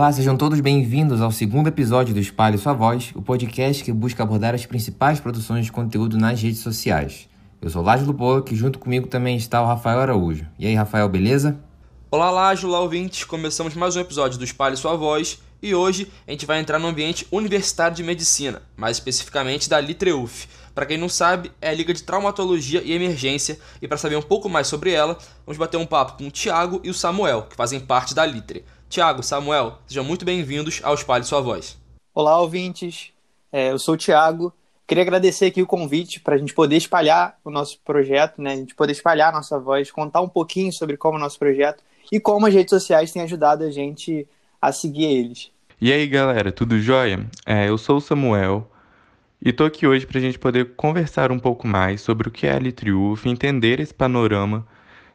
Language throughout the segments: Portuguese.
Olá, sejam todos bem-vindos ao segundo episódio do Espalhe Sua Voz, o podcast que busca abordar as principais produções de conteúdo nas redes sociais. Eu sou Lágio Poco e junto comigo também está o Rafael Araújo. E aí, Rafael, beleza? Olá, Lágio, olá, ouvintes. Começamos mais um episódio do Espalhe Sua Voz e hoje a gente vai entrar no ambiente universitário de medicina, mais especificamente da Litreuf. Para quem não sabe, é a Liga de Traumatologia e Emergência, e para saber um pouco mais sobre ela, vamos bater um papo com o Tiago e o Samuel, que fazem parte da Litre. Tiago, Samuel, sejam muito bem-vindos ao Espalhe Sua Voz. Olá, ouvintes. É, eu sou o Tiago. Queria agradecer aqui o convite para a gente poder espalhar o nosso projeto, né? A gente poder espalhar a nossa voz, contar um pouquinho sobre como é o nosso projeto e como as redes sociais têm ajudado a gente a seguir eles. E aí, galera, tudo jóia? É, eu sou o Samuel e tô aqui hoje para a gente poder conversar um pouco mais sobre o que é a Litriuf entender esse panorama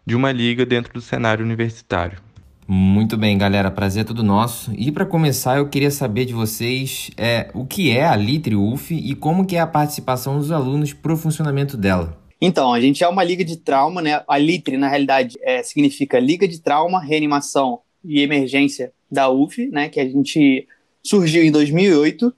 de uma liga dentro do cenário universitário. Muito bem, galera, prazer é tudo nosso. E para começar, eu queria saber de vocês é, o que é a Litre UF e como que é a participação dos alunos para o funcionamento dela. Então, a gente é uma liga de trauma, né? A Litre, na realidade, é, significa Liga de Trauma, Reanimação e Emergência da UF, né? Que a gente surgiu em 2008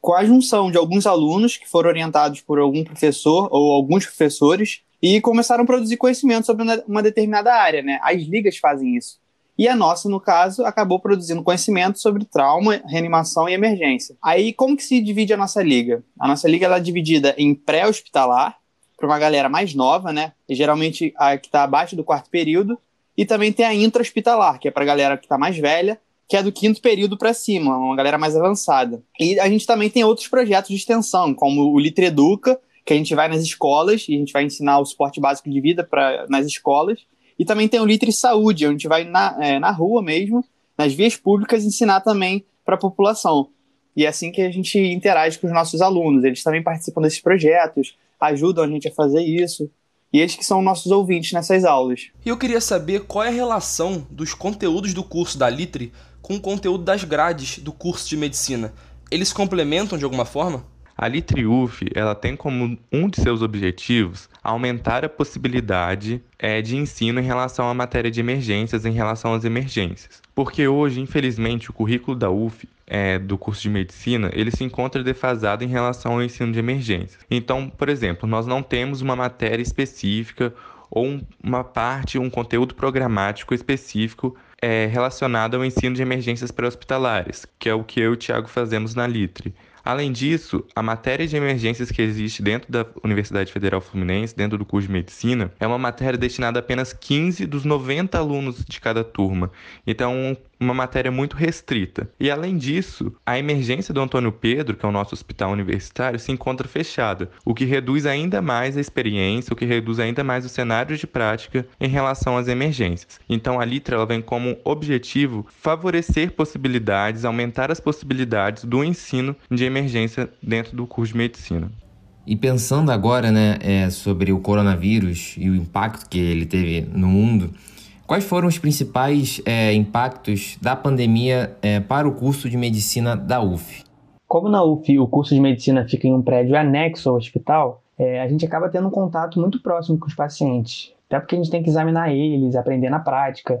com a junção de alguns alunos que foram orientados por algum professor ou alguns professores e começaram a produzir conhecimento sobre uma determinada área, né? As ligas fazem isso. E a nossa, no caso, acabou produzindo conhecimento sobre trauma, reanimação e emergência. Aí, como que se divide a nossa liga? A nossa liga é dividida em pré-hospitalar, para uma galera mais nova, né? E geralmente a que está abaixo do quarto período. E também tem a intra-hospitalar, que é para a galera que está mais velha, que é do quinto período para cima, uma galera mais avançada. E a gente também tem outros projetos de extensão, como o Litre Educa, que a gente vai nas escolas e a gente vai ensinar o suporte básico de vida pra, nas escolas. E também tem o Litre Saúde, onde a gente vai na, é, na rua mesmo, nas vias públicas, ensinar também para a população. E é assim que a gente interage com os nossos alunos. Eles também participam desses projetos, ajudam a gente a fazer isso. E eles que são nossos ouvintes nessas aulas. E eu queria saber qual é a relação dos conteúdos do curso da Litre com o conteúdo das grades do curso de medicina. Eles complementam de alguma forma? A Litriuf, ela tem como um de seus objetivos aumentar a possibilidade é, de ensino em relação à matéria de emergências, em relação às emergências. Porque hoje, infelizmente, o currículo da UF é, do curso de medicina, ele se encontra defasado em relação ao ensino de emergências. Então, por exemplo, nós não temos uma matéria específica ou uma parte, um conteúdo programático específico é, relacionado ao ensino de emergências pré-hospitalares, que é o que eu e o Tiago fazemos na Litre. Além disso, a matéria de emergências que existe dentro da Universidade Federal Fluminense, dentro do curso de medicina, é uma matéria destinada a apenas 15 dos 90 alunos de cada turma. Então, uma matéria muito restrita. E além disso, a emergência do Antônio Pedro, que é o nosso hospital universitário, se encontra fechada, o que reduz ainda mais a experiência, o que reduz ainda mais os cenários de prática em relação às emergências. Então a Litra ela vem como objetivo favorecer possibilidades, aumentar as possibilidades do ensino de emergência dentro do curso de medicina. E pensando agora né, é, sobre o coronavírus e o impacto que ele teve no mundo, Quais foram os principais é, impactos da pandemia é, para o curso de medicina da UF? Como na UF o curso de medicina fica em um prédio anexo ao hospital, é, a gente acaba tendo um contato muito próximo com os pacientes. Até porque a gente tem que examinar eles, aprender na prática.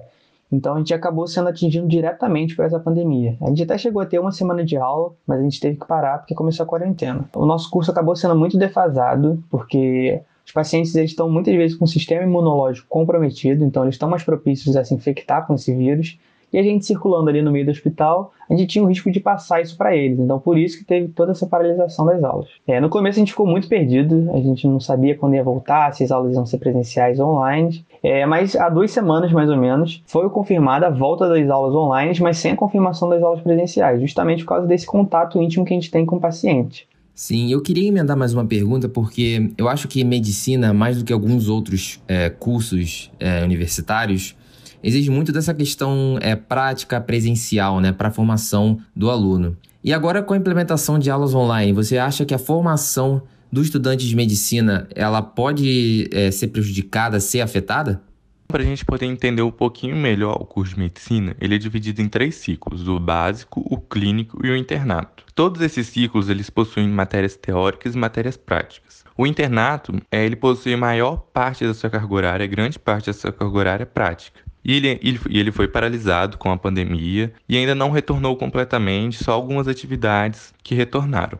Então a gente acabou sendo atingido diretamente por essa pandemia. A gente até chegou a ter uma semana de aula, mas a gente teve que parar porque começou a quarentena. O nosso curso acabou sendo muito defasado, porque os pacientes eles estão muitas vezes com o sistema imunológico comprometido, então eles estão mais propícios a se infectar com esse vírus. E a gente circulando ali no meio do hospital, a gente tinha o risco de passar isso para eles. Então, por isso que teve toda essa paralisação das aulas. É, no começo a gente ficou muito perdido, a gente não sabia quando ia voltar, se as aulas iam ser presenciais ou online. É, mas há duas semanas, mais ou menos, foi confirmada a volta das aulas online, mas sem a confirmação das aulas presenciais, justamente por causa desse contato íntimo que a gente tem com o paciente. Sim, eu queria emendar mais uma pergunta, porque eu acho que medicina, mais do que alguns outros é, cursos é, universitários, exige muito dessa questão é, prática presencial, né, para a formação do aluno. E agora com a implementação de aulas online, você acha que a formação do estudante de medicina ela pode é, ser prejudicada, ser afetada? Para a gente poder entender um pouquinho melhor o curso de medicina, ele é dividido em três ciclos: o básico, o clínico e o internato. Todos esses ciclos eles possuem matérias teóricas e matérias práticas. O internato, é, ele possui maior parte da sua carga horária, grande parte da sua carga horária prática. e ele, ele, ele foi paralisado com a pandemia e ainda não retornou completamente, só algumas atividades que retornaram.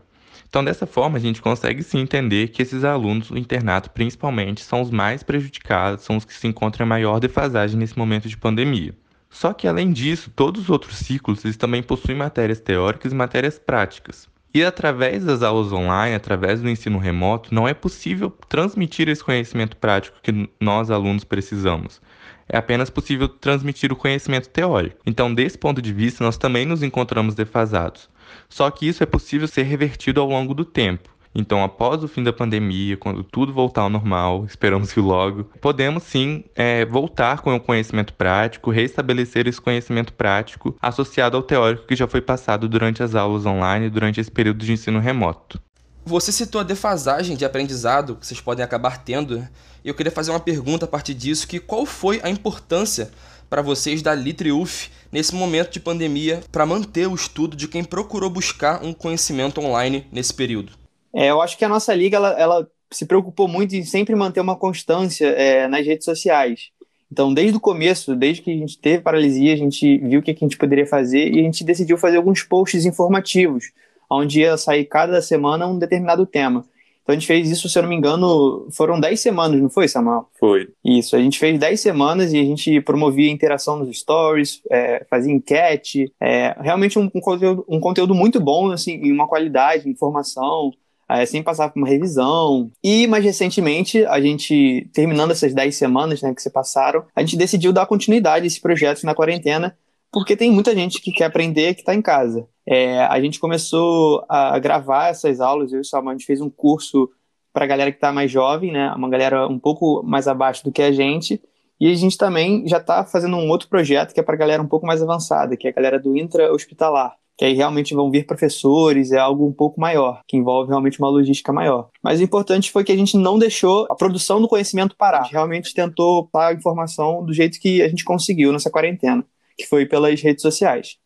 Então, dessa forma, a gente consegue sim entender que esses alunos do internato, principalmente, são os mais prejudicados, são os que se encontram em maior defasagem nesse momento de pandemia. Só que, além disso, todos os outros ciclos eles também possuem matérias teóricas e matérias práticas. E através das aulas online, através do ensino remoto, não é possível transmitir esse conhecimento prático que nós, alunos, precisamos. É apenas possível transmitir o conhecimento teórico. Então, desse ponto de vista, nós também nos encontramos defasados. Só que isso é possível ser revertido ao longo do tempo. Então, após o fim da pandemia, quando tudo voltar ao normal, esperamos que logo, podemos sim é, voltar com o conhecimento prático, restabelecer esse conhecimento prático associado ao teórico que já foi passado durante as aulas online, durante esse período de ensino remoto. Você citou a defasagem de aprendizado que vocês podem acabar tendo, e eu queria fazer uma pergunta a partir disso, que qual foi a importância para vocês da LitreUF nesse momento de pandemia para manter o estudo de quem procurou buscar um conhecimento online nesse período? É, eu acho que a nossa liga ela, ela, se preocupou muito em sempre manter uma constância é, nas redes sociais. Então, desde o começo, desde que a gente teve paralisia, a gente viu o que a gente poderia fazer e a gente decidiu fazer alguns posts informativos, onde ia sair cada semana um determinado tema. Então a gente fez isso, se eu não me engano, foram 10 semanas, não foi, Samuel? Foi. Isso, a gente fez 10 semanas e a gente promovia interação nos stories, é, fazia enquete, é, realmente um, um, conteúdo, um conteúdo muito bom, assim, em uma qualidade, informação, é, sem passar por uma revisão. E mais recentemente, a gente, terminando essas 10 semanas né, que se passaram, a gente decidiu dar continuidade a esse projeto na quarentena, porque tem muita gente que quer aprender que está em casa. É, a gente começou a gravar essas aulas, eu e o Samuel, a gente fez um curso para a galera que está mais jovem, né, uma galera um pouco mais abaixo do que a gente, e a gente também já está fazendo um outro projeto que é para a galera um pouco mais avançada, que é a galera do intra-hospitalar que aí realmente vão vir professores, é algo um pouco maior, que envolve realmente uma logística maior. Mas o importante foi que a gente não deixou a produção do conhecimento parar. A gente realmente tentou dar a informação do jeito que a gente conseguiu nessa quarentena, que foi pelas redes sociais.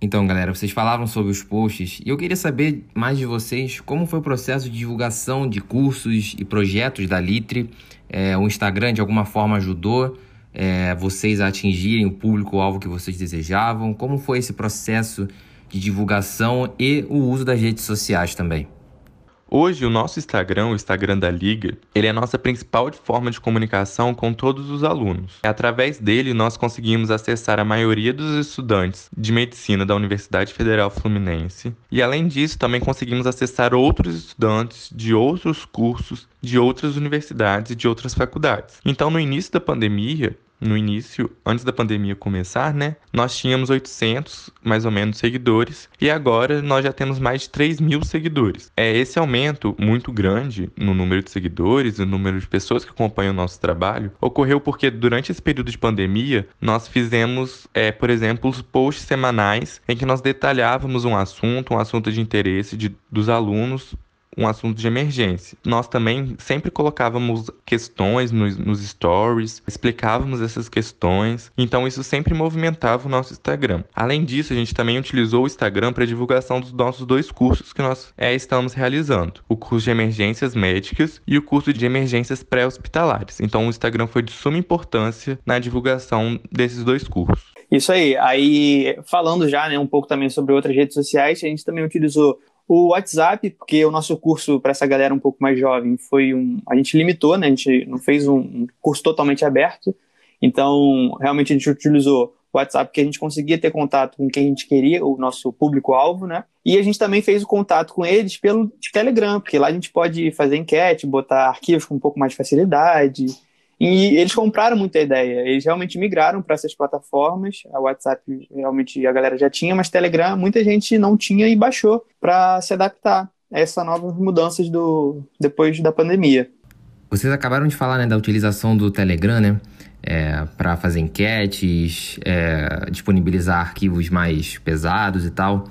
Então, galera, vocês falaram sobre os posts e eu queria saber mais de vocês como foi o processo de divulgação de cursos e projetos da Litre. É, o Instagram de alguma forma ajudou é, vocês a atingirem o público-alvo que vocês desejavam? Como foi esse processo de divulgação e o uso das redes sociais também. Hoje, o nosso Instagram, o Instagram da Liga, ele é a nossa principal forma de comunicação com todos os alunos. Através dele, nós conseguimos acessar a maioria dos estudantes de medicina da Universidade Federal Fluminense. E, além disso, também conseguimos acessar outros estudantes de outros cursos, de outras universidades e de outras faculdades. Então, no início da pandemia, no início, antes da pandemia começar, né? Nós tínhamos 800, mais ou menos, seguidores e agora nós já temos mais de 3 mil seguidores. É esse aumento muito grande no número de seguidores, no número de pessoas que acompanham o nosso trabalho, ocorreu porque durante esse período de pandemia nós fizemos, é, por exemplo, os posts semanais em que nós detalhávamos um assunto, um assunto de interesse de, dos alunos um assunto de emergência. Nós também sempre colocávamos questões nos, nos stories, explicávamos essas questões, então isso sempre movimentava o nosso Instagram. Além disso, a gente também utilizou o Instagram para divulgação dos nossos dois cursos que nós é, estamos realizando: o curso de emergências médicas e o curso de emergências pré-hospitalares. Então, o Instagram foi de suma importância na divulgação desses dois cursos. Isso aí. Aí, falando já né, um pouco também sobre outras redes sociais, a gente também utilizou o WhatsApp, porque o nosso curso para essa galera um pouco mais jovem foi um. A gente limitou, né? A gente não fez um curso totalmente aberto. Então, realmente a gente utilizou o WhatsApp porque a gente conseguia ter contato com quem a gente queria, o nosso público-alvo, né? E a gente também fez o contato com eles pelo Telegram, porque lá a gente pode fazer enquete, botar arquivos com um pouco mais de facilidade. E eles compraram muita ideia, eles realmente migraram para essas plataformas. A WhatsApp realmente a galera já tinha, mas Telegram muita gente não tinha e baixou para se adaptar a essas novas mudanças do depois da pandemia. Vocês acabaram de falar né, da utilização do Telegram, né? É, para fazer enquetes, é, disponibilizar arquivos mais pesados e tal.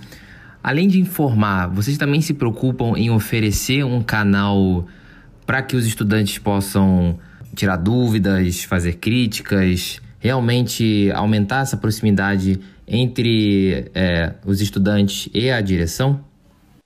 Além de informar, vocês também se preocupam em oferecer um canal para que os estudantes possam tirar dúvidas, fazer críticas, realmente aumentar essa proximidade entre é, os estudantes e a direção?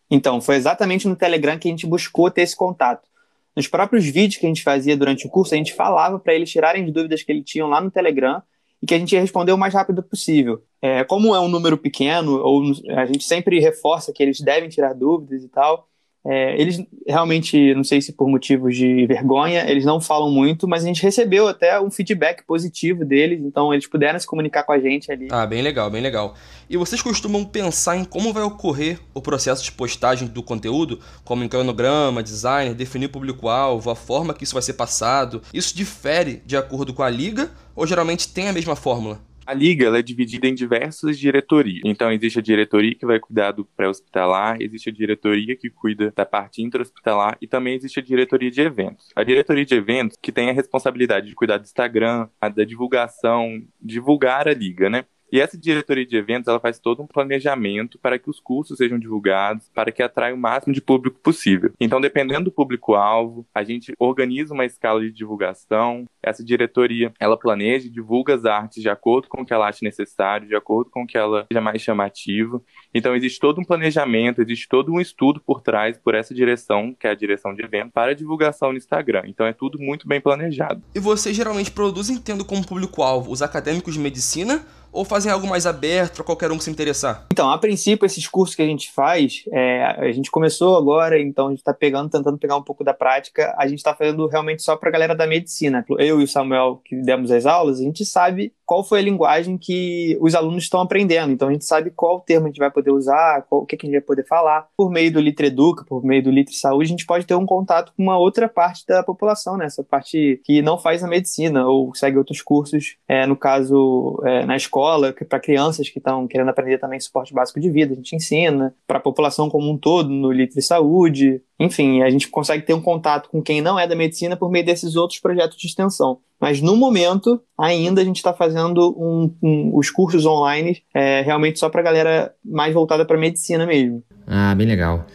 Então, foi exatamente no Telegram que a gente buscou ter esse contato. Nos próprios vídeos que a gente fazia durante o curso, a gente falava para eles tirarem as dúvidas que eles tinham lá no Telegram e que a gente ia responder o mais rápido possível. É, como é um número pequeno, ou a gente sempre reforça que eles devem tirar dúvidas e tal, é, eles realmente, não sei se por motivos de vergonha, eles não falam muito, mas a gente recebeu até um feedback positivo deles, então eles puderam se comunicar com a gente ali. Ah, bem legal, bem legal. E vocês costumam pensar em como vai ocorrer o processo de postagem do conteúdo, como em cronograma, design, definir público-alvo, a forma que isso vai ser passado? Isso difere de acordo com a liga ou geralmente tem a mesma fórmula? A liga é dividida em diversas diretorias. Então, existe a diretoria que vai cuidar do pré-hospitalar, existe a diretoria que cuida da parte intra-hospitalar e também existe a diretoria de eventos. A diretoria de eventos que tem a responsabilidade de cuidar do Instagram, da divulgação, divulgar a liga, né? E essa diretoria de eventos, ela faz todo um planejamento para que os cursos sejam divulgados, para que atraia o máximo de público possível. Então, dependendo do público-alvo, a gente organiza uma escala de divulgação. Essa diretoria, ela planeja e divulga as artes de acordo com o que ela acha necessário, de acordo com o que ela seja mais chamativo. Então, existe todo um planejamento, existe todo um estudo por trás, por essa direção, que é a direção de evento, para divulgação no Instagram. Então, é tudo muito bem planejado. E vocês geralmente produzem tendo como público-alvo os acadêmicos de medicina ou fazem algo mais aberto para qualquer um que se interessar? Então, a princípio, esses cursos que a gente faz, é, a gente começou agora, então a gente está pegando, tentando pegar um pouco da prática. A gente está fazendo realmente só para a galera da medicina. Eu e o Samuel, que demos as aulas, a gente sabe qual foi a linguagem que os alunos estão aprendendo. Então, a gente sabe qual termo a gente vai poder usar, qual, o que, que a gente vai poder falar. Por meio do Litre Educa, por meio do Litre Saúde, a gente pode ter um contato com uma outra parte da população, né? Essa parte que não faz a medicina ou segue outros cursos, é, no caso, é, na escola para crianças que estão querendo aprender também suporte básico de vida, a gente ensina, para a população como um todo, no Litre Saúde, enfim, a gente consegue ter um contato com quem não é da medicina por meio desses outros projetos de extensão. Mas no momento, ainda a gente está fazendo um, um, os cursos online é, realmente só para galera mais voltada para medicina mesmo. Ah, bem legal.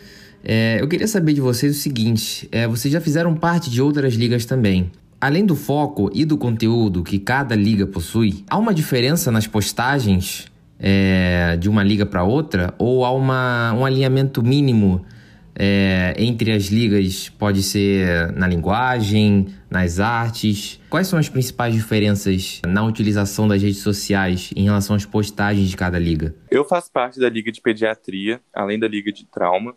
É, eu queria saber de vocês o seguinte: é, vocês já fizeram parte de outras ligas também. Além do foco e do conteúdo que cada liga possui, há uma diferença nas postagens é, de uma liga para outra? Ou há uma, um alinhamento mínimo é, entre as ligas? Pode ser na linguagem, nas artes? Quais são as principais diferenças na utilização das redes sociais em relação às postagens de cada liga? Eu faço parte da liga de pediatria, além da liga de trauma.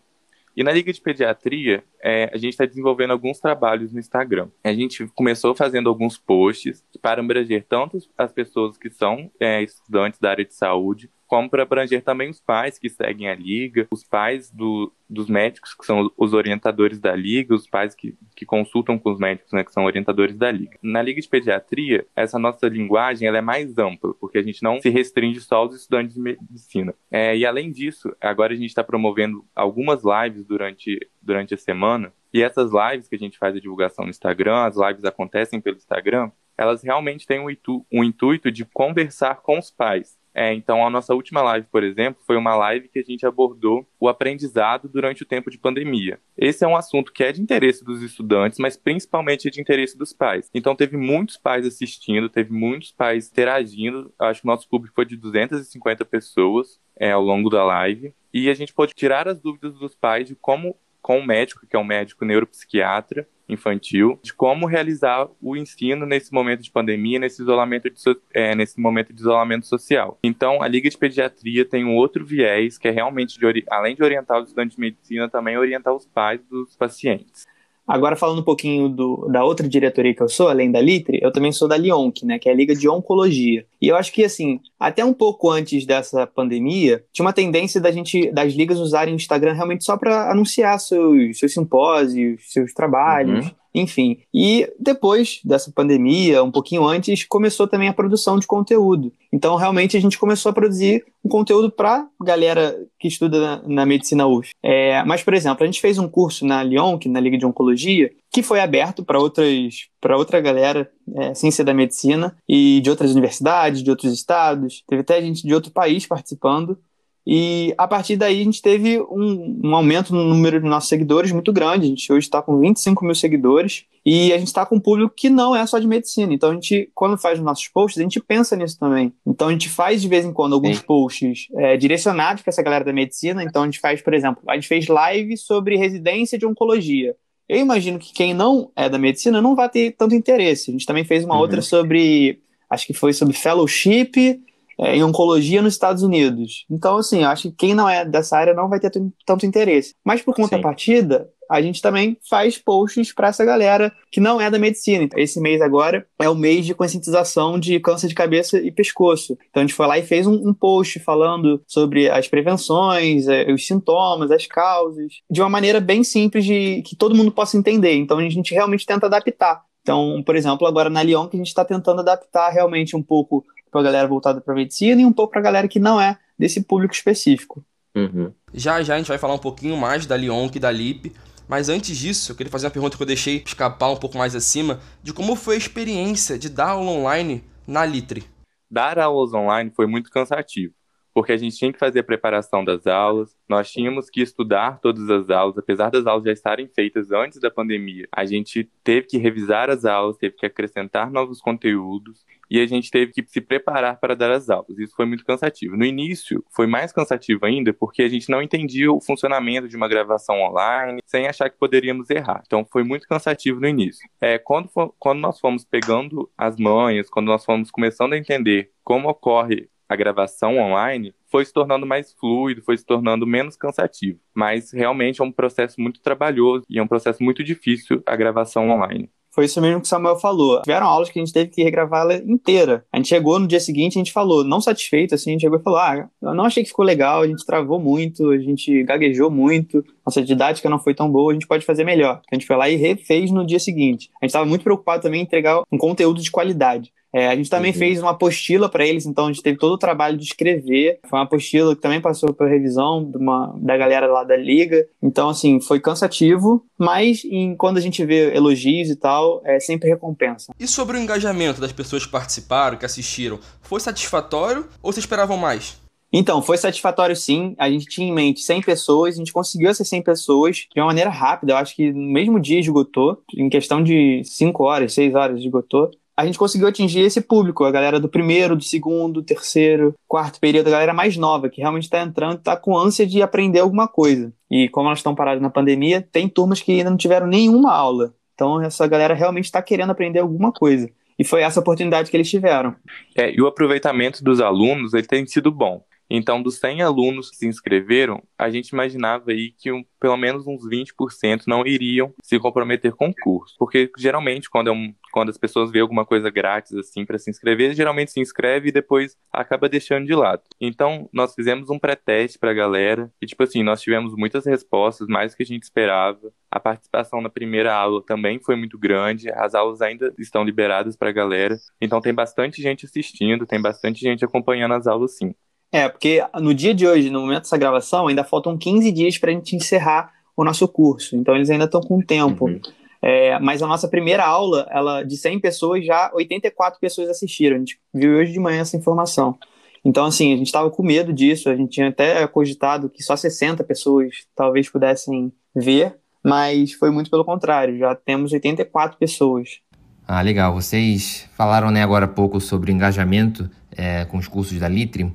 E na Liga de Pediatria, é, a gente está desenvolvendo alguns trabalhos no Instagram. A gente começou fazendo alguns posts para abranger tanto as pessoas que são é, estudantes da área de saúde, como para abranger também os pais que seguem a liga, os pais do, dos médicos, que são os orientadores da liga, os pais que, que consultam com os médicos, né, que são orientadores da liga. Na liga de pediatria, essa nossa linguagem ela é mais ampla, porque a gente não se restringe só aos estudantes de medicina. É, e além disso, agora a gente está promovendo algumas lives durante, durante a semana, e essas lives que a gente faz a divulgação no Instagram, as lives acontecem pelo Instagram, elas realmente têm um, um intuito de conversar com os pais. É, então, a nossa última live, por exemplo, foi uma live que a gente abordou o aprendizado durante o tempo de pandemia. Esse é um assunto que é de interesse dos estudantes, mas principalmente é de interesse dos pais. Então, teve muitos pais assistindo, teve muitos pais interagindo. Acho que o nosso público foi de 250 pessoas é, ao longo da live. E a gente pôde tirar as dúvidas dos pais de como, com o médico, que é um médico neuropsiquiatra, infantil, de como realizar o ensino nesse momento de pandemia, nesse isolamento de, é, nesse momento de isolamento social. Então, a Liga de Pediatria tem um outro viés, que é realmente, de, além de orientar os estudantes de medicina, também orientar os pais dos pacientes. Agora, falando um pouquinho do, da outra diretoria que eu sou, além da Litre, eu também sou da Lionc, né, que é a Liga de Oncologia. E eu acho que, assim, até um pouco antes dessa pandemia, tinha uma tendência da gente, das ligas usarem o Instagram realmente só para anunciar seus, seus simpósios, seus trabalhos. Uhum. Enfim, e depois dessa pandemia, um pouquinho antes, começou também a produção de conteúdo. Então, realmente, a gente começou a produzir um conteúdo para galera que estuda na, na medicina UF. É, mas, por exemplo, a gente fez um curso na Lyon, que na Liga de Oncologia, que foi aberto para outras para outra galera, é, da medicina, e de outras universidades, de outros estados. Teve até gente de outro país participando. E a partir daí a gente teve um, um aumento no número de nossos seguidores muito grande. A gente hoje está com 25 mil seguidores e a gente está com um público que não é só de medicina. Então a gente, quando faz os nossos posts, a gente pensa nisso também. Então a gente faz de vez em quando alguns Sim. posts é, direcionados para essa galera da medicina. Então a gente faz, por exemplo, a gente fez live sobre residência de oncologia. Eu imagino que quem não é da medicina não vai ter tanto interesse. A gente também fez uma uhum. outra sobre acho que foi sobre fellowship é, em oncologia nos Estados Unidos. Então, assim, acho que quem não é dessa área não vai ter tanto interesse. Mas por contrapartida, a gente também faz posts para essa galera que não é da medicina. Então, esse mês agora é o mês de conscientização de câncer de cabeça e pescoço. Então a gente foi lá e fez um, um post falando sobre as prevenções, é, os sintomas, as causas, de uma maneira bem simples de que todo mundo possa entender. Então a gente realmente tenta adaptar. Então, por exemplo, agora na Lyon, que a gente está tentando adaptar realmente um pouco para a galera voltada para medicina e um pouco para a galera que não é desse público específico. Uhum. Já já a gente vai falar um pouquinho mais da Lyon que da LIP, mas antes disso, eu queria fazer uma pergunta que eu deixei escapar um pouco mais acima, de como foi a experiência de dar aula online na Litre. Dar aulas online foi muito cansativo, porque a gente tinha que fazer a preparação das aulas, nós tínhamos que estudar todas as aulas, apesar das aulas já estarem feitas antes da pandemia. A gente teve que revisar as aulas, teve que acrescentar novos conteúdos e a gente teve que se preparar para dar as aulas. Isso foi muito cansativo. No início, foi mais cansativo ainda porque a gente não entendia o funcionamento de uma gravação online, sem achar que poderíamos errar. Então, foi muito cansativo no início. É, quando, for, quando nós fomos pegando as manhas, quando nós fomos começando a entender como ocorre a gravação online, foi se tornando mais fluido, foi se tornando menos cansativo. Mas realmente é um processo muito trabalhoso e é um processo muito difícil a gravação online. Foi isso mesmo que o Samuel falou. Tiveram aulas que a gente teve que regravar ela inteira. A gente chegou no dia seguinte, a gente falou, não satisfeito, assim, a gente chegou e falou: Ah, eu não achei que ficou legal, a gente travou muito, a gente gaguejou muito, nossa didática não foi tão boa, a gente pode fazer melhor. A gente foi lá e refez no dia seguinte. A gente estava muito preocupado também em entregar um conteúdo de qualidade. É, a gente também uhum. fez uma apostila para eles, então a gente teve todo o trabalho de escrever. Foi uma apostila que também passou pela revisão de uma, da galera lá da liga. Então, assim, foi cansativo, mas em, quando a gente vê elogios e tal, é sempre recompensa. E sobre o engajamento das pessoas que participaram, que assistiram, foi satisfatório ou vocês esperavam mais? Então, foi satisfatório sim. A gente tinha em mente 100 pessoas, a gente conseguiu essas 100 pessoas de uma maneira rápida. Eu acho que no mesmo dia esgotou, em questão de 5 horas, 6 horas esgotou a gente conseguiu atingir esse público, a galera do primeiro, do segundo, terceiro, quarto período, a galera mais nova, que realmente está entrando, está com ânsia de aprender alguma coisa. E como elas estão paradas na pandemia, tem turmas que ainda não tiveram nenhuma aula. Então essa galera realmente está querendo aprender alguma coisa. E foi essa oportunidade que eles tiveram. É, e o aproveitamento dos alunos ele tem sido bom. Então, dos 100 alunos que se inscreveram, a gente imaginava aí que um, pelo menos uns 20% não iriam se comprometer com o curso. Porque geralmente, quando, é um, quando as pessoas veem alguma coisa grátis assim para se inscrever, geralmente se inscreve e depois acaba deixando de lado. Então, nós fizemos um pré-teste para a galera e, tipo assim, nós tivemos muitas respostas, mais do que a gente esperava. A participação na primeira aula também foi muito grande, as aulas ainda estão liberadas para a galera. Então, tem bastante gente assistindo, tem bastante gente acompanhando as aulas sim. É, porque no dia de hoje, no momento dessa gravação, ainda faltam 15 dias para a gente encerrar o nosso curso. Então eles ainda estão com tempo. Uhum. É, mas a nossa primeira aula, ela de 100 pessoas, já 84 pessoas assistiram. A gente viu hoje de manhã essa informação. Então, assim, a gente estava com medo disso. A gente tinha até cogitado que só 60 pessoas talvez pudessem ver, mas foi muito pelo contrário. Já temos 84 pessoas. Ah, legal. Vocês falaram né, agora há pouco sobre engajamento é, com os cursos da Litre.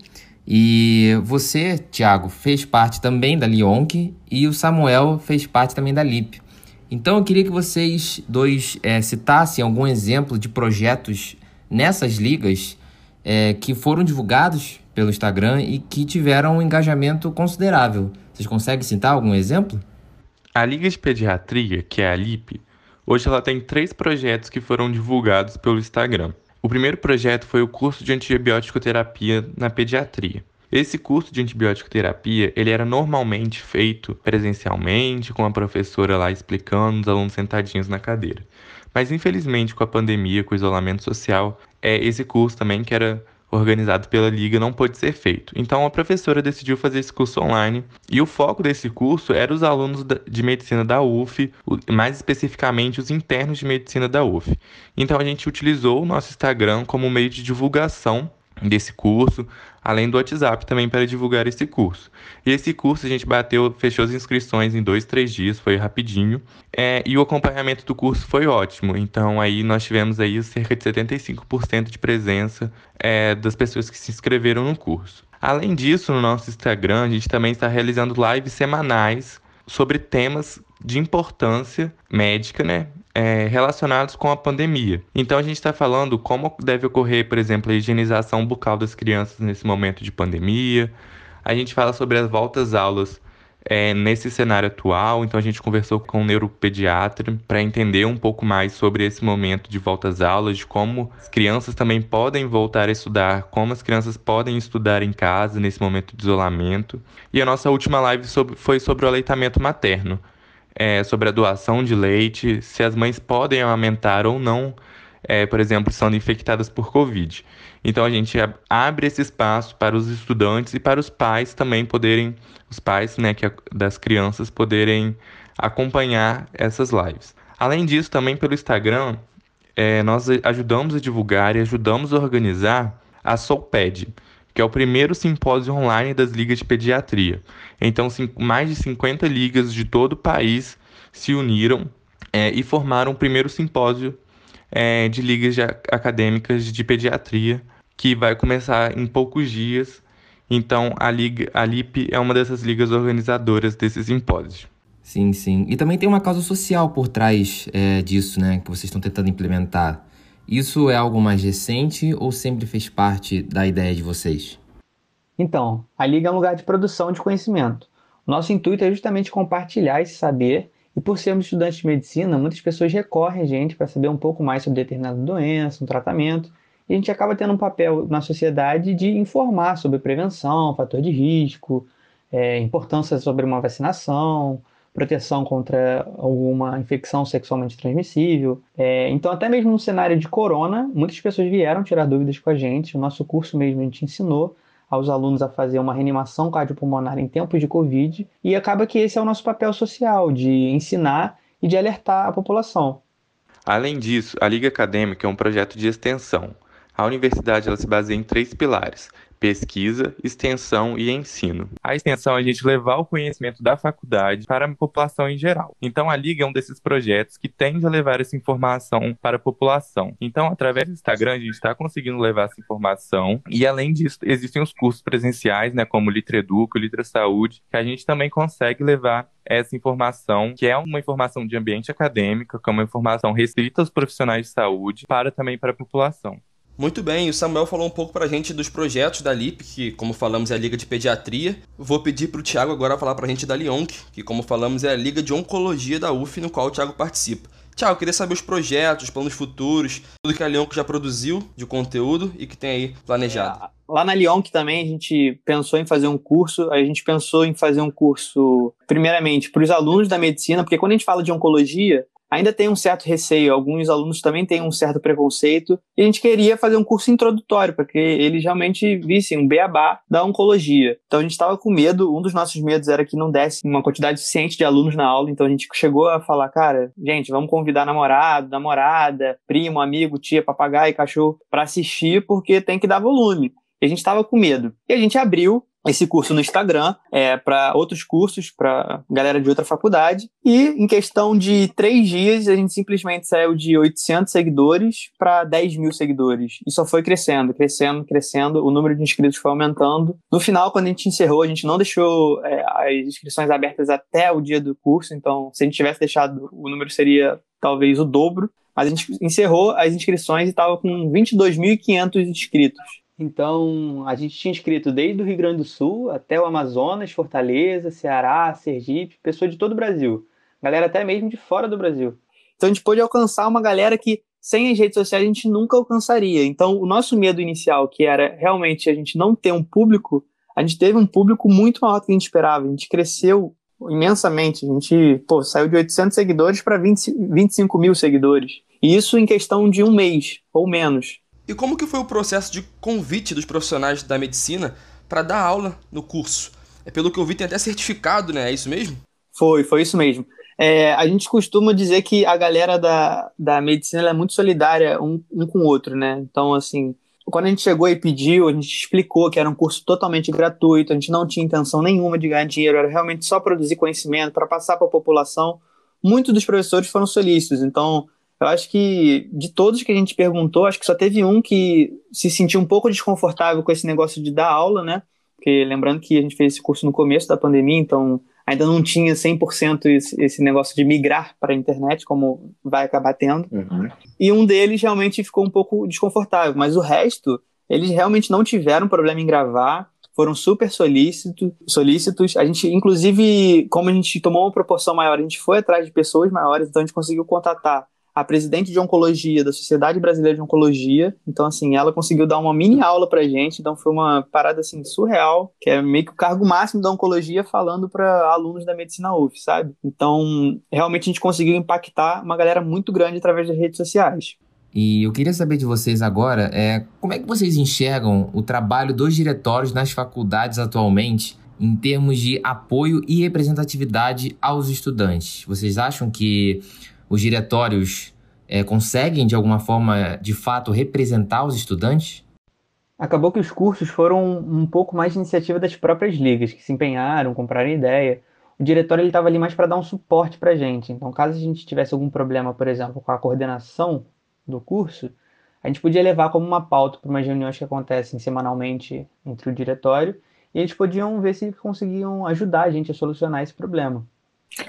E você, Thiago, fez parte também da Lionk e o Samuel fez parte também da LIP. Então eu queria que vocês dois é, citassem algum exemplo de projetos nessas ligas é, que foram divulgados pelo Instagram e que tiveram um engajamento considerável. Vocês conseguem citar algum exemplo? A Liga de Pediatria, que é a LIP, hoje ela tem três projetos que foram divulgados pelo Instagram. O primeiro projeto foi o curso de antibiótico terapia na pediatria. Esse curso de antibiótico terapia, ele era normalmente feito presencialmente, com a professora lá explicando, os alunos sentadinhos na cadeira. Mas infelizmente com a pandemia, com o isolamento social, é esse curso também que era organizado pela liga não pôde ser feito. Então a professora decidiu fazer esse curso online e o foco desse curso era os alunos de medicina da UF, mais especificamente os internos de medicina da UF. Então a gente utilizou o nosso Instagram como meio de divulgação desse curso, além do WhatsApp também para divulgar esse curso. E esse curso a gente bateu, fechou as inscrições em dois, três dias, foi rapidinho, é, e o acompanhamento do curso foi ótimo. Então aí nós tivemos aí cerca de 75% de presença é, das pessoas que se inscreveram no curso. Além disso, no nosso Instagram, a gente também está realizando lives semanais sobre temas de importância médica, né? É, relacionados com a pandemia. Então a gente está falando como deve ocorrer, por exemplo, a higienização bucal das crianças nesse momento de pandemia. A gente fala sobre as voltas aulas é, nesse cenário atual. Então a gente conversou com um neuropediatra para entender um pouco mais sobre esse momento de volta às aulas, de como as crianças também podem voltar a estudar, como as crianças podem estudar em casa nesse momento de isolamento. E a nossa última live sobre, foi sobre o aleitamento materno, é, sobre a doação de leite, se as mães podem amamentar ou não, é, por exemplo, sendo infectadas por Covid. Então a gente abre esse espaço para os estudantes e para os pais também poderem, os pais né, que, das crianças poderem acompanhar essas lives. Além disso, também pelo Instagram, é, nós ajudamos a divulgar e ajudamos a organizar a Solped, que é o primeiro simpósio online das ligas de pediatria. Então, mais de 50 ligas de todo o país se uniram é, e formaram o primeiro simpósio é, de ligas de acadêmicas de pediatria que vai começar em poucos dias. Então, a, Liga, a LIP é uma dessas ligas organizadoras desse simpósio. Sim, sim. E também tem uma causa social por trás é, disso, né? Que vocês estão tentando implementar. Isso é algo mais recente ou sempre fez parte da ideia de vocês? Então, a Liga é um lugar de produção de conhecimento. Nosso intuito é justamente compartilhar esse saber e por sermos estudantes de medicina, muitas pessoas recorrem a gente para saber um pouco mais sobre determinada doença, um tratamento, e a gente acaba tendo um papel na sociedade de informar sobre prevenção, fator de risco, é, importância sobre uma vacinação, proteção contra alguma infecção sexualmente transmissível. É, então, até mesmo no cenário de corona, muitas pessoas vieram tirar dúvidas com a gente. O nosso curso mesmo a gente ensinou aos alunos a fazer uma reanimação cardiopulmonar em tempos de Covid, e acaba que esse é o nosso papel social, de ensinar e de alertar a população. Além disso, a Liga Acadêmica é um projeto de extensão. A universidade ela se baseia em três pilares: pesquisa, extensão e ensino. A extensão é a gente levar o conhecimento da faculdade para a população em geral. Então a Liga é um desses projetos que tende a levar essa informação para a população. Então, através do Instagram, a gente está conseguindo levar essa informação. E além disso, existem os cursos presenciais, né, como Litra Educa, Litra Saúde, que a gente também consegue levar essa informação, que é uma informação de ambiente acadêmico, que é uma informação restrita aos profissionais de saúde, para também para a população. Muito bem, o Samuel falou um pouco pra gente dos projetos da LIP, que, como falamos, é a Liga de Pediatria. Vou pedir pro Thiago agora falar pra gente da LIONC, que, como falamos, é a Liga de Oncologia da UF, no qual o Thiago participa. Tiago, queria saber os projetos, os planos futuros, tudo que a Lionc já produziu de conteúdo e que tem aí planejado. É, lá na Lionc também a gente pensou em fazer um curso, a gente pensou em fazer um curso, primeiramente, para os alunos da medicina, porque quando a gente fala de oncologia, ainda tem um certo receio, alguns alunos também têm um certo preconceito, e a gente queria fazer um curso introdutório, para que eles realmente vissem um beabá da oncologia. Então a gente estava com medo, um dos nossos medos era que não desse uma quantidade suficiente de alunos na aula, então a gente chegou a falar, cara, gente, vamos convidar namorado, namorada, primo, amigo, tia, papagaio, cachorro, para assistir, porque tem que dar volume. E a gente estava com medo. E a gente abriu esse curso no Instagram é, para outros cursos, para galera de outra faculdade. E em questão de três dias, a gente simplesmente saiu de 800 seguidores para 10 mil seguidores. E só foi crescendo, crescendo, crescendo. O número de inscritos foi aumentando. No final, quando a gente encerrou, a gente não deixou é, as inscrições abertas até o dia do curso. Então, se a gente tivesse deixado, o número seria talvez o dobro. Mas a gente encerrou as inscrições e estava com 22.500 inscritos. Então, a gente tinha inscrito desde o Rio Grande do Sul até o Amazonas, Fortaleza, Ceará, Sergipe, pessoas de todo o Brasil. Galera até mesmo de fora do Brasil. Então, a gente pôde alcançar uma galera que, sem as redes sociais, a gente nunca alcançaria. Então, o nosso medo inicial, que era realmente a gente não ter um público, a gente teve um público muito maior do que a gente esperava. A gente cresceu imensamente. A gente pô, saiu de 800 seguidores para 25 mil seguidores. E isso em questão de um mês ou menos. E como que foi o processo de convite dos profissionais da medicina para dar aula no curso? É pelo que eu vi, tem até certificado, né? É isso mesmo? Foi, foi isso mesmo. É, a gente costuma dizer que a galera da, da medicina é muito solidária um, um com o outro, né? Então, assim, quando a gente chegou e pediu, a gente explicou que era um curso totalmente gratuito, a gente não tinha intenção nenhuma de ganhar dinheiro, era realmente só produzir conhecimento para passar para a população. Muitos dos professores foram solícitos, então eu acho que de todos que a gente perguntou, acho que só teve um que se sentiu um pouco desconfortável com esse negócio de dar aula, né? porque lembrando que a gente fez esse curso no começo da pandemia, então ainda não tinha 100% esse, esse negócio de migrar para a internet, como vai acabar tendo. Uhum. E um deles realmente ficou um pouco desconfortável, mas o resto, eles realmente não tiveram problema em gravar, foram super solícitos, solícitos. A gente, inclusive, como a gente tomou uma proporção maior, a gente foi atrás de pessoas maiores, então a gente conseguiu contatar a presidente de oncologia da Sociedade Brasileira de Oncologia. Então, assim, ela conseguiu dar uma mini aula pra gente. Então, foi uma parada, assim, surreal, que é meio que o cargo máximo da oncologia falando para alunos da medicina UF, sabe? Então, realmente a gente conseguiu impactar uma galera muito grande através das redes sociais. E eu queria saber de vocês agora, é, como é que vocês enxergam o trabalho dos diretórios nas faculdades atualmente em termos de apoio e representatividade aos estudantes? Vocês acham que os diretórios é, conseguem, de alguma forma, de fato, representar os estudantes? Acabou que os cursos foram um pouco mais de iniciativa das próprias ligas, que se empenharam, compraram ideia. O diretório estava ali mais para dar um suporte para a gente. Então, caso a gente tivesse algum problema, por exemplo, com a coordenação do curso, a gente podia levar como uma pauta para umas reuniões que acontecem semanalmente entre o diretório e eles podiam ver se conseguiam ajudar a gente a solucionar esse problema.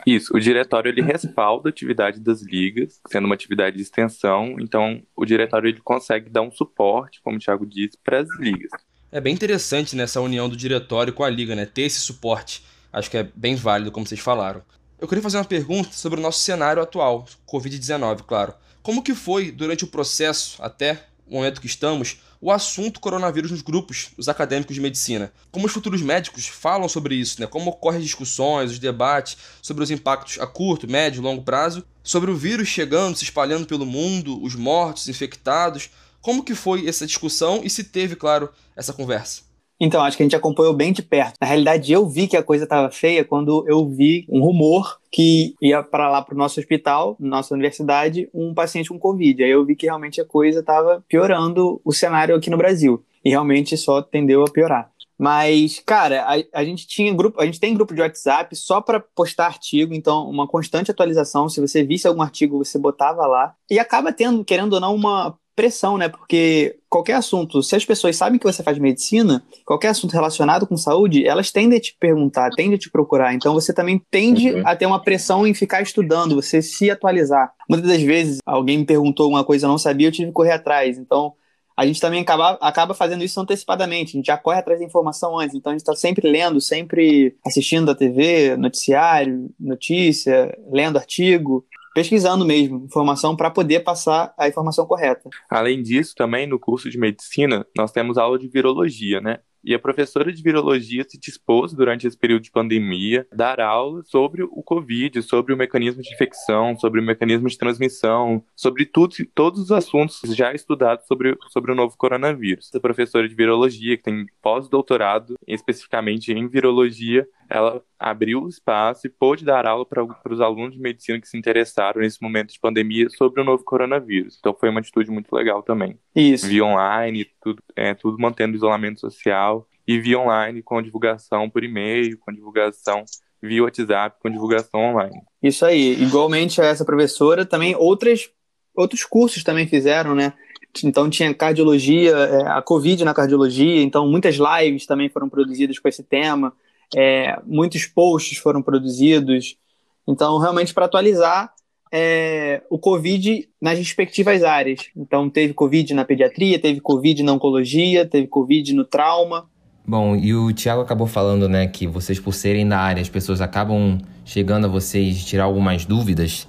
Isso, o diretório ele respalda a atividade das ligas, sendo uma atividade de extensão, então o diretório ele consegue dar um suporte, como o Thiago disse, para as ligas. É bem interessante nessa união do diretório com a liga, né? Ter esse suporte. Acho que é bem válido, como vocês falaram. Eu queria fazer uma pergunta sobre o nosso cenário atual, Covid-19, claro. Como que foi, durante o processo, até momento que estamos, o assunto coronavírus nos grupos dos acadêmicos de medicina. Como os futuros médicos falam sobre isso, né? como ocorrem as discussões, os debates sobre os impactos a curto, médio e longo prazo, sobre o vírus chegando, se espalhando pelo mundo, os mortos, infectados. Como que foi essa discussão e se teve, claro, essa conversa? Então, acho que a gente acompanhou bem de perto. Na realidade, eu vi que a coisa estava feia quando eu vi um rumor que ia para lá para o nosso hospital, nossa universidade, um paciente com Covid. Aí eu vi que realmente a coisa estava piorando o cenário aqui no Brasil. E realmente só tendeu a piorar. Mas, cara, a, a, gente tinha grupo, a gente tem grupo de WhatsApp só para postar artigo, então uma constante atualização. Se você visse algum artigo, você botava lá. E acaba tendo, querendo ou não, uma pressão, né? Porque qualquer assunto, se as pessoas sabem que você faz medicina, qualquer assunto relacionado com saúde, elas tendem a te perguntar, tendem a te procurar. Então você também tende uhum. a ter uma pressão em ficar estudando, você se atualizar. Muitas das vezes alguém me perguntou alguma coisa eu não sabia, eu tive que correr atrás. Então a gente também acaba, acaba fazendo isso antecipadamente, a gente já corre atrás da informação antes, então a gente está sempre lendo, sempre assistindo a TV, noticiário, notícia, lendo artigo pesquisando mesmo informação para poder passar a informação correta. Além disso, também no curso de medicina, nós temos aula de virologia, né? E a professora de virologia se dispôs, durante esse período de pandemia, a dar aula sobre o Covid, sobre o mecanismo de infecção, sobre o mecanismo de transmissão, sobre tudo, todos os assuntos já estudados sobre, sobre o novo coronavírus. A professora de virologia, que tem pós-doutorado especificamente em virologia, ela abriu o espaço e pôde dar aula para os alunos de medicina que se interessaram nesse momento de pandemia sobre o novo coronavírus. Então foi uma atitude muito legal também. Isso. Via online, tudo, é, tudo mantendo isolamento social e via online com divulgação por e-mail, com divulgação via WhatsApp, com divulgação online. Isso aí. Igualmente a essa professora, também outras, outros cursos também fizeram, né? Então tinha cardiologia, é, a Covid na cardiologia, então muitas lives também foram produzidas com esse tema é, muitos posts foram produzidos. Então, realmente, para atualizar é, o Covid nas respectivas áreas. Então, teve Covid na pediatria, teve Covid na oncologia, teve Covid no trauma. Bom, e o Tiago acabou falando, né, que vocês, por serem da área, as pessoas acabam chegando a vocês tirar algumas dúvidas.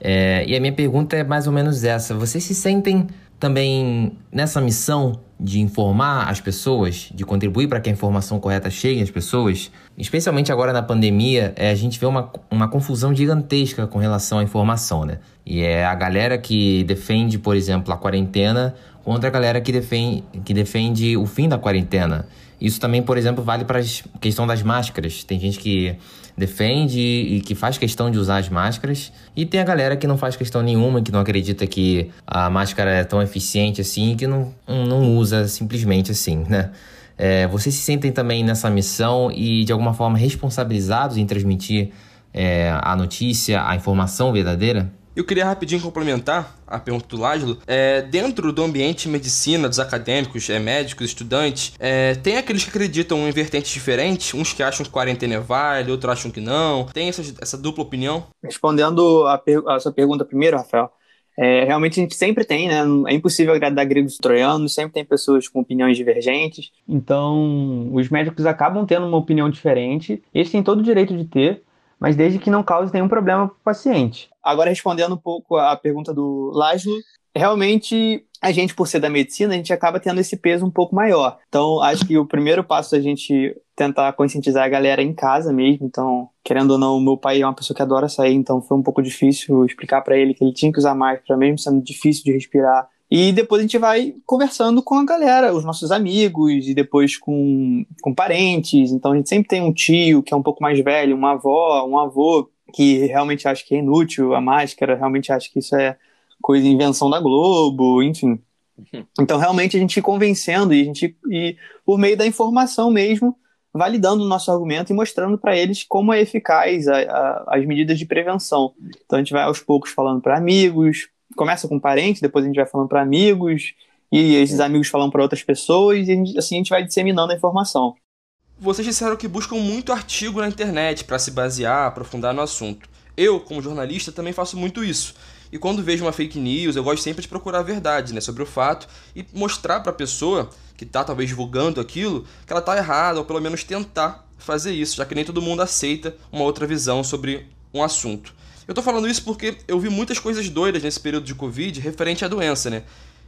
É, e a minha pergunta é mais ou menos essa: vocês se sentem também nessa missão de informar as pessoas, de contribuir para que a informação correta chegue às pessoas, especialmente agora na pandemia, é, a gente vê uma, uma confusão gigantesca com relação à informação, né? E é a galera que defende, por exemplo, a quarentena contra a galera que defende, que defende o fim da quarentena. Isso também, por exemplo, vale para a questão das máscaras. Tem gente que defende e que faz questão de usar as máscaras, e tem a galera que não faz questão nenhuma, que não acredita que a máscara é tão eficiente assim, e que não, não usa simplesmente assim, né? É, vocês se sentem também nessa missão e de alguma forma responsabilizados em transmitir é, a notícia, a informação verdadeira? Eu queria rapidinho complementar a pergunta do Lázaro. É, dentro do ambiente de medicina, dos acadêmicos, é, médicos, estudantes, é, tem aqueles que acreditam em vertentes diferentes, uns que acham que quarentena é vale, outros acham que não. Tem essa, essa dupla opinião? Respondendo a, per a sua pergunta primeiro, Rafael, é, realmente a gente sempre tem, né? É impossível agradar gregos e troianos, sempre tem pessoas com opiniões divergentes. Então, os médicos acabam tendo uma opinião diferente. Eles têm todo o direito de ter, mas desde que não cause nenhum problema para o paciente. Agora, respondendo um pouco à pergunta do Laszlo, realmente a gente, por ser da medicina, a gente acaba tendo esse peso um pouco maior. Então, acho que o primeiro passo é a gente tentar conscientizar a galera em casa mesmo. Então, querendo ou não, meu pai é uma pessoa que adora sair, então foi um pouco difícil explicar para ele que ele tinha que usar máscara, mesmo sendo difícil de respirar. E depois a gente vai conversando com a galera, os nossos amigos, e depois com, com parentes. Então a gente sempre tem um tio que é um pouco mais velho, uma avó, um avô, que realmente acha que é inútil a máscara, realmente acha que isso é coisa invenção da Globo, enfim. Então realmente a gente convencendo e a gente e por meio da informação mesmo validando o nosso argumento e mostrando para eles como é eficaz a, a, as medidas de prevenção. Então a gente vai aos poucos falando para amigos, começa com parentes, depois a gente vai falando para amigos, e esses amigos falam para outras pessoas, e assim a gente vai disseminando a informação. Vocês disseram que buscam muito artigo na internet para se basear, aprofundar no assunto. Eu, como jornalista, também faço muito isso. E quando vejo uma fake news, eu gosto sempre de procurar a verdade né, sobre o fato e mostrar para a pessoa que está talvez divulgando aquilo que ela está errada, ou pelo menos tentar fazer isso, já que nem todo mundo aceita uma outra visão sobre um assunto. Eu tô falando isso porque eu vi muitas coisas doidas nesse período de Covid referente à doença, né?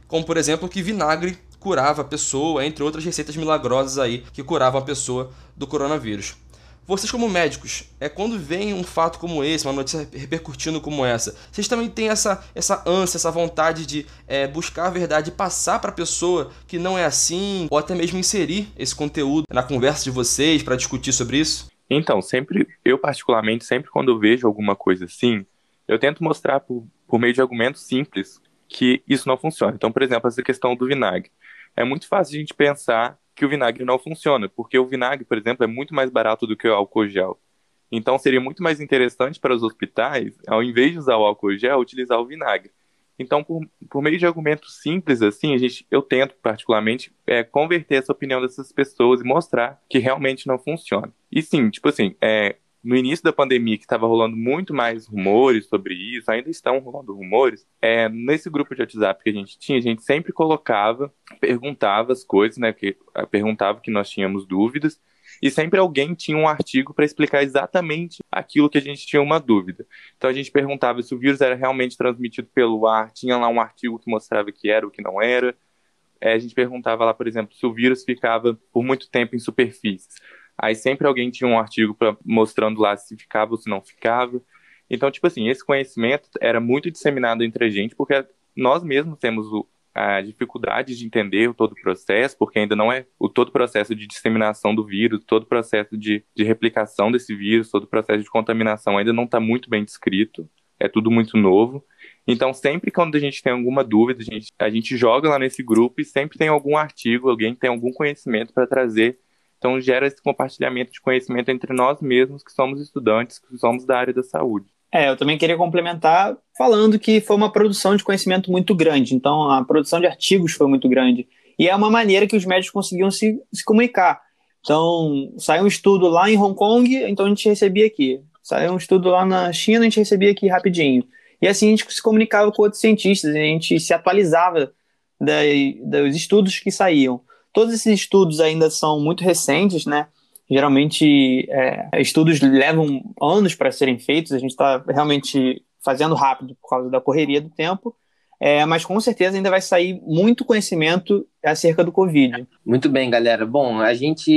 Como, por exemplo, que vinagre curava a pessoa, entre outras receitas milagrosas aí que curavam a pessoa do coronavírus. Vocês, como médicos, é quando vem um fato como esse, uma notícia repercutindo como essa, vocês também têm essa, essa ânsia, essa vontade de é, buscar a verdade e passar para a pessoa que não é assim, ou até mesmo inserir esse conteúdo na conversa de vocês para discutir sobre isso? Então, sempre, eu particularmente, sempre quando eu vejo alguma coisa assim, eu tento mostrar por, por meio de argumentos simples que isso não funciona. Então, por exemplo, essa questão do vinagre. É muito fácil a gente pensar que o vinagre não funciona, porque o vinagre, por exemplo, é muito mais barato do que o álcool gel. Então, seria muito mais interessante para os hospitais, ao invés de usar o álcool gel, utilizar o vinagre. Então, por, por meio de argumentos simples assim, a gente, eu tento particularmente é, converter essa opinião dessas pessoas e mostrar que realmente não funciona. E sim, tipo assim, é, no início da pandemia, que estava rolando muito mais rumores sobre isso, ainda estão rolando rumores, é, nesse grupo de WhatsApp que a gente tinha, a gente sempre colocava, perguntava as coisas, né? Que, é, perguntava que nós tínhamos dúvidas, e sempre alguém tinha um artigo para explicar exatamente aquilo que a gente tinha uma dúvida. Então a gente perguntava se o vírus era realmente transmitido pelo ar, tinha lá um artigo que mostrava que era ou que não era. É, a gente perguntava lá, por exemplo, se o vírus ficava por muito tempo em superfícies. Aí sempre alguém tinha um artigo pra, mostrando lá se ficava ou se não ficava. Então, tipo assim, esse conhecimento era muito disseminado entre a gente, porque nós mesmos temos o, a dificuldade de entender todo o processo, porque ainda não é o todo o processo de disseminação do vírus, todo o processo de, de replicação desse vírus, todo o processo de contaminação ainda não está muito bem descrito, é tudo muito novo. Então, sempre quando a gente tem alguma dúvida, a gente, a gente joga lá nesse grupo e sempre tem algum artigo, alguém que tem algum conhecimento para trazer. Então, gera esse compartilhamento de conhecimento entre nós mesmos, que somos estudantes, que somos da área da saúde. É, eu também queria complementar falando que foi uma produção de conhecimento muito grande. Então, a produção de artigos foi muito grande. E é uma maneira que os médicos conseguiam se, se comunicar. Então, saiu um estudo lá em Hong Kong, então a gente recebia aqui. Saiu um estudo lá na China, a gente recebia aqui rapidinho. E assim a gente se comunicava com outros cientistas, a gente se atualizava da, dos estudos que saíam. Todos esses estudos ainda são muito recentes, né? Geralmente, é, estudos levam anos para serem feitos, a gente está realmente fazendo rápido por causa da correria do tempo, é, mas com certeza ainda vai sair muito conhecimento acerca do Covid. Muito bem, galera. Bom, a gente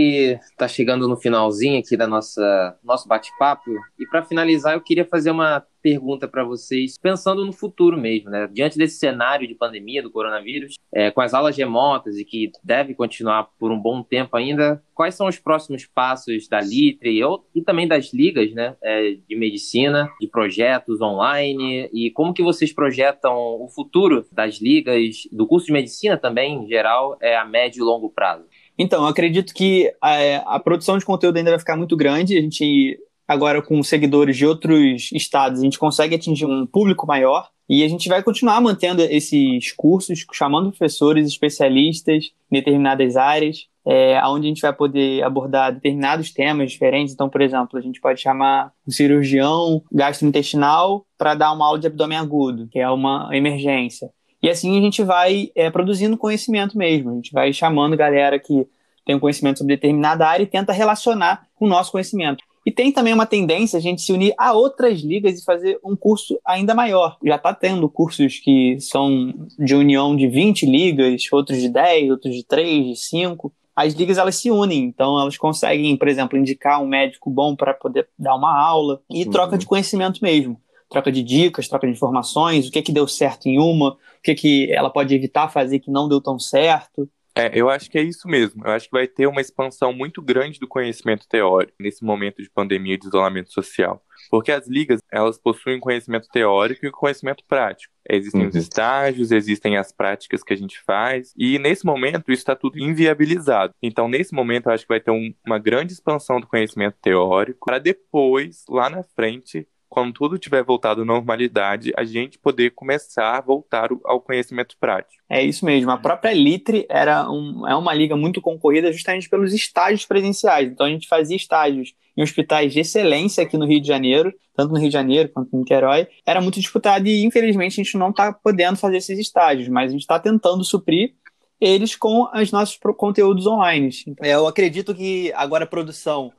está chegando no finalzinho aqui da nossa nosso bate-papo e para finalizar eu queria fazer uma pergunta para vocês, pensando no futuro mesmo, né? Diante desse cenário de pandemia do coronavírus, é, com as aulas remotas e que deve continuar por um bom tempo ainda, quais são os próximos passos da Litre e, e também das ligas, né, é, de medicina, de projetos online e como que vocês projetam o futuro das ligas, do curso de medicina também em geral? é a médio e longo prazo? Então, eu acredito que a, a, produção de conteúdo ainda vai ficar muito grande. A gente agora com seguidores de outros estados, a gente consegue atingir um público maior. E a gente vai continuar mantendo esses cursos, chamando professores especialistas em determinadas áreas, é, onde a gente vai poder abordar determinados temas diferentes. Então, por exemplo, a gente pode chamar um cirurgião gastrointestinal para dar uma aula de abdômen agudo, que é uma emergência. E assim a gente vai é, produzindo conhecimento mesmo. A gente vai chamando galera que tem um conhecimento sobre determinada área e tenta relacionar com o nosso conhecimento. E tem também uma tendência a gente se unir a outras ligas e fazer um curso ainda maior. Já está tendo cursos que são de união de 20 ligas, outros de 10, outros de 3, de 5. As ligas elas se unem, então elas conseguem, por exemplo, indicar um médico bom para poder dar uma aula e uhum. troca de conhecimento mesmo. Troca de dicas, troca de informações, o que que deu certo em uma, o que que ela pode evitar fazer que não deu tão certo. É, eu acho que é isso mesmo. Eu acho que vai ter uma expansão muito grande do conhecimento teórico nesse momento de pandemia e de isolamento social. Porque as ligas, elas possuem conhecimento teórico e conhecimento prático. Existem uhum. os estágios, existem as práticas que a gente faz, e nesse momento isso está tudo inviabilizado. Então, nesse momento, eu acho que vai ter um, uma grande expansão do conhecimento teórico, para depois, lá na frente, quando tudo tiver voltado à normalidade, a gente poder começar a voltar ao conhecimento prático. É isso mesmo. A própria Litre era um, é uma liga muito concorrida justamente pelos estágios presenciais. Então a gente fazia estágios em hospitais de excelência aqui no Rio de Janeiro, tanto no Rio de Janeiro quanto no Niterói. Era muito disputado e infelizmente a gente não está podendo fazer esses estágios, mas a gente está tentando suprir eles com os nossos conteúdos online. Eu acredito que agora a produção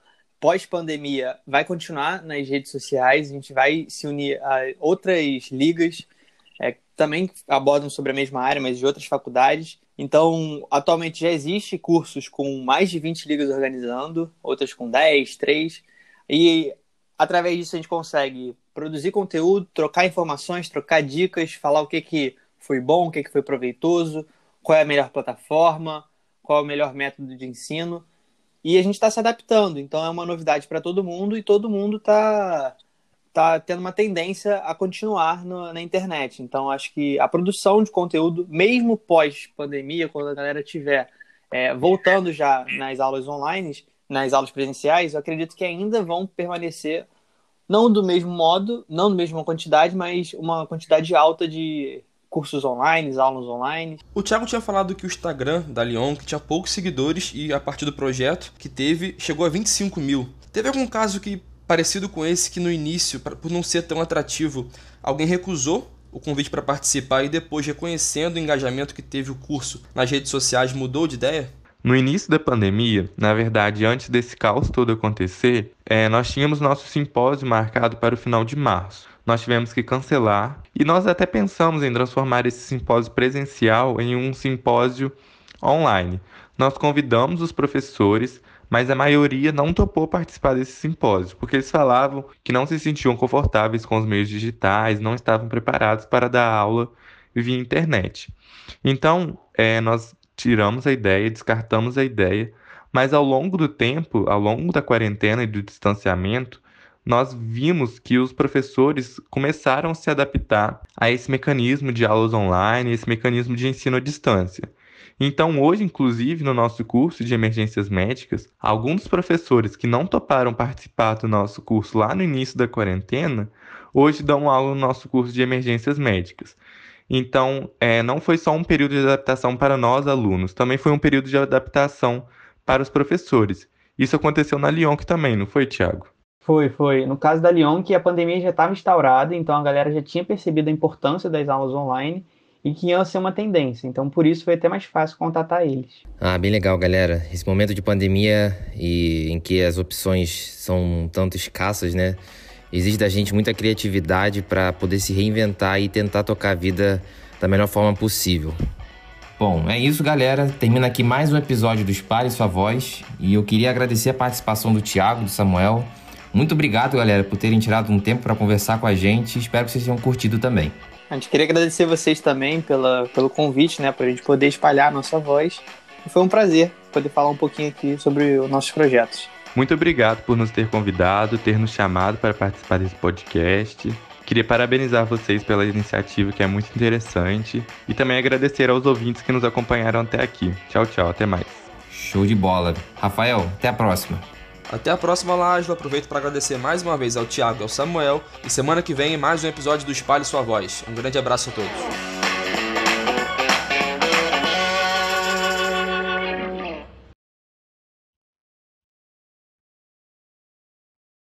pós-pandemia vai continuar nas redes sociais, a gente vai se unir a outras ligas é, que também abordam sobre a mesma área, mas de outras faculdades. Então, atualmente já existe cursos com mais de 20 ligas organizando, outras com 10, 3, e através disso a gente consegue produzir conteúdo, trocar informações, trocar dicas, falar o que, que foi bom, o que, que foi proveitoso, qual é a melhor plataforma, qual é o melhor método de ensino. E a gente está se adaptando, então é uma novidade para todo mundo e todo mundo está tá tendo uma tendência a continuar no, na internet. Então acho que a produção de conteúdo, mesmo pós-pandemia, quando a galera estiver é, voltando já nas aulas online, nas aulas presenciais, eu acredito que ainda vão permanecer não do mesmo modo, não da mesma quantidade, mas uma quantidade alta de cursos online, aulas online. O Thiago tinha falado que o Instagram da Lyon que tinha poucos seguidores e a partir do projeto que teve chegou a 25 mil. Teve algum caso que parecido com esse que no início, por não ser tão atrativo, alguém recusou o convite para participar e depois reconhecendo o engajamento que teve o curso nas redes sociais mudou de ideia? No início da pandemia, na verdade, antes desse caos todo acontecer, é, nós tínhamos nosso simpósio marcado para o final de março nós tivemos que cancelar e nós até pensamos em transformar esse simpósio presencial em um simpósio online. Nós convidamos os professores, mas a maioria não topou participar desse simpósio, porque eles falavam que não se sentiam confortáveis com os meios digitais, não estavam preparados para dar aula via internet. Então, é, nós tiramos a ideia, descartamos a ideia, mas ao longo do tempo, ao longo da quarentena e do distanciamento, nós vimos que os professores começaram a se adaptar a esse mecanismo de aulas online, esse mecanismo de ensino à distância. Então, hoje, inclusive, no nosso curso de emergências médicas, alguns dos professores que não toparam participar do nosso curso lá no início da quarentena, hoje dão aula no nosso curso de emergências médicas. Então, é, não foi só um período de adaptação para nós, alunos, também foi um período de adaptação para os professores. Isso aconteceu na Lyon também, não foi, Tiago? Foi, foi. No caso da Lyon, que a pandemia já estava instaurada, então a galera já tinha percebido a importância das aulas online e que ia ser uma tendência. Então, por isso foi até mais fácil contatar eles. Ah, bem legal, galera. Esse momento de pandemia e em que as opções são tanto escassas, né? Exige da gente muita criatividade para poder se reinventar e tentar tocar a vida da melhor forma possível. Bom, é isso, galera. Termina aqui mais um episódio do Espalhe Sua Voz. E eu queria agradecer a participação do Thiago, do Samuel muito obrigado, galera, por terem tirado um tempo para conversar com a gente. Espero que vocês tenham curtido também. A gente queria agradecer vocês também pela, pelo convite, né, para a gente poder espalhar a nossa voz. E foi um prazer poder falar um pouquinho aqui sobre os nossos projetos. Muito obrigado por nos ter convidado, ter nos chamado para participar desse podcast. Queria parabenizar vocês pela iniciativa, que é muito interessante, e também agradecer aos ouvintes que nos acompanharam até aqui. Tchau, tchau, até mais. Show de bola. Rafael, até a próxima. Até a próxima, Láslo. Aproveito para agradecer mais uma vez ao Thiago e ao Samuel. E semana que vem, mais um episódio do Espalhe Sua Voz. Um grande abraço a todos.